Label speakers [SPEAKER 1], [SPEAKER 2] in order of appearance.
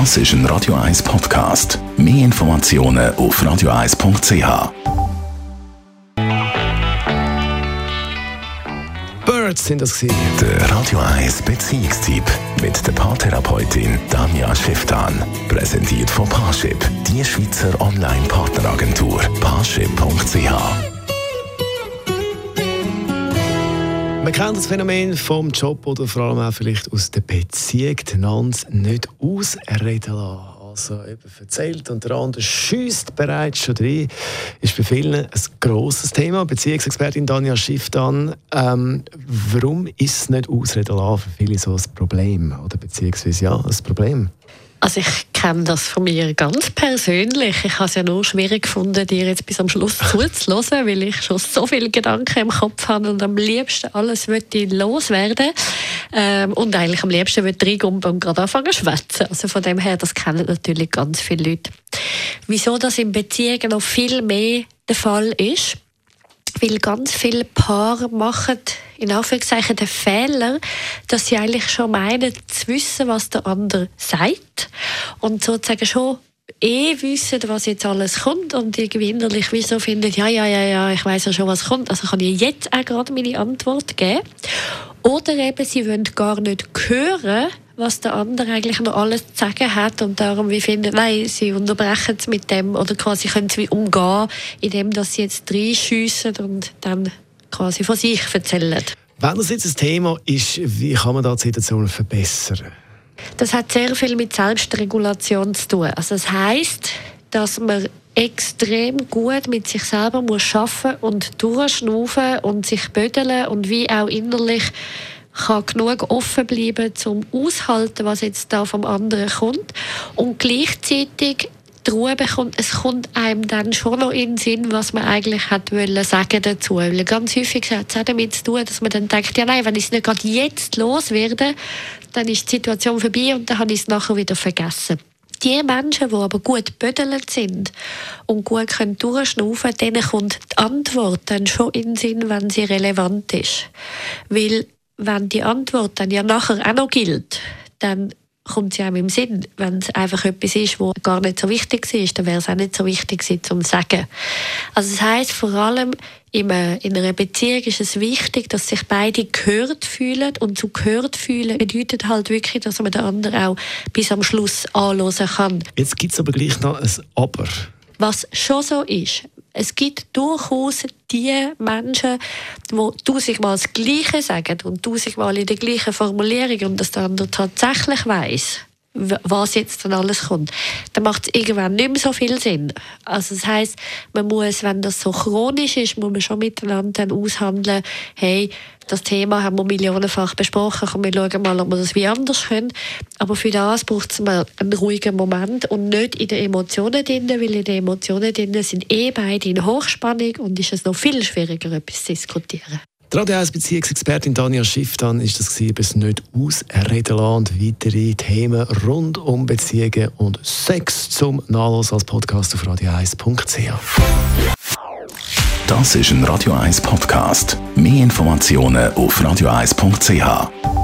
[SPEAKER 1] Das ist ein Radio 1 Podcast. Mehr Informationen auf radio1.ch.
[SPEAKER 2] Birds sind das gewesen.
[SPEAKER 1] Der Radio 1 Beziehungstyp mit der Paartherapeutin Danja Schifftan. Präsentiert von Paarship, die Schweizer Online-Partneragentur. Paarship.ch.
[SPEAKER 2] kennt das Phänomen vom Job oder vor allem auch vielleicht aus der Beziehung, einander nicht ausreden lassen. Also eben erzählt und der andere schießt bereits schon drin. Ist bei vielen ein grosses Thema. Beziehungsexpertin Danja Schiff dann. Ähm, warum ist es nicht ausreden lassen für viele so ein Problem? Oder beziehungsweise ja, ein Problem?
[SPEAKER 3] Also ich kenne das von mir ganz persönlich. Ich habe es ja nur schwierig gefunden, dir jetzt bis am Schluss zuzuhören, weil ich schon so viele Gedanken im Kopf habe und am liebsten alles möchte loswerden. Ähm, und eigentlich am liebsten würde ich und gerade anfangen zu schwätzen. Also von dem her, das kennen natürlich ganz viele Leute. Wieso das in Beziehungen noch viel mehr der Fall ist, weil ganz viele Paare machen in Anführungszeichen den Fehler, dass sie eigentlich schon meinen zu wissen, was der andere sagt und sozusagen schon eh wissen, was jetzt alles kommt und irgendwie innerlich wieso finden, ja, ja, ja, ja, ich weiß ja schon, was kommt, also kann ich jetzt auch gerade meine Antwort geben. Oder eben, sie wollen gar nicht hören, was der andere eigentlich noch alles zu sagen hat und darum wie finden, nein, sie unterbrechen es mit dem oder quasi können sie umgehen, indem sie jetzt reinschiessen und dann quasi von sich erzählen.
[SPEAKER 2] Wenn das jetzt ein Thema ist, wie kann man da die Situation verbessern?
[SPEAKER 3] Das hat sehr viel mit Selbstregulation zu tun. Also das heißt, dass man extrem gut mit sich selber muss arbeiten und durchschnaufen und sich bödeln und wie auch innerlich kann genug offen bleiben zum aushalten, was jetzt da vom anderen kommt und gleichzeitig die Ruhe bekommt, es kommt einem dann schon noch in den Sinn, was man eigentlich hat wollen sagen dazu. Weil ganz häufig hat es auch damit zu tun, dass man dann denkt, ja nein, wenn ich es nicht gerade jetzt loswerde, dann ist die Situation vorbei und dann habe ich es nachher wieder vergessen. Die Menschen, die aber gut bödelt sind und gut können durchschnaufen können, denen kommt die Antwort dann schon in den Sinn, wenn sie relevant ist. Weil wenn die Antwort dann ja nachher auch noch gilt, dann kommt sie einem im Sinn. Wenn es einfach etwas ist, was gar nicht so wichtig ist, dann wäre es auch nicht so wichtig zum Sagen. Also das heißt vor allem in einer Beziehung ist es wichtig, dass sich beide gehört fühlen und zu gehört fühlen bedeutet halt wirklich, dass man den anderen auch bis am Schluss anhören kann.
[SPEAKER 2] Jetzt gibt es aber gleich noch ein Aber.
[SPEAKER 3] Was schon so ist, es gibt durchaus die Menschen, die tausendmal das Gleiche sagen und tausendmal in der gleichen Formulierung und der andere tatsächlich weiß, was jetzt dann alles kommt, dann macht es irgendwann nicht mehr so viel Sinn. Also das heißt, man muss, wenn das so chronisch ist, muss man schon miteinander dann aushandeln, hey, das Thema haben wir millionenfach besprochen, und wir schauen mal, ob wir das wie anders können. Aber für das braucht es mal einen ruhigen Moment und nicht in den Emotionen drin, weil in den Emotionen drin sind eh beide in Hochspannung und ist es noch viel schwieriger, etwas zu diskutieren.
[SPEAKER 2] Die Radio 1 Beziehungsexpertin Daniel Schiff dann ist das gewesen, bis nicht ausreden lassen und weitere Themen rund um Beziehungen und Sex zum Nachlesen als Podcast auf radio1.ch.
[SPEAKER 1] Das ist ein Radio 1 Podcast. Mehr Informationen auf radio1.ch.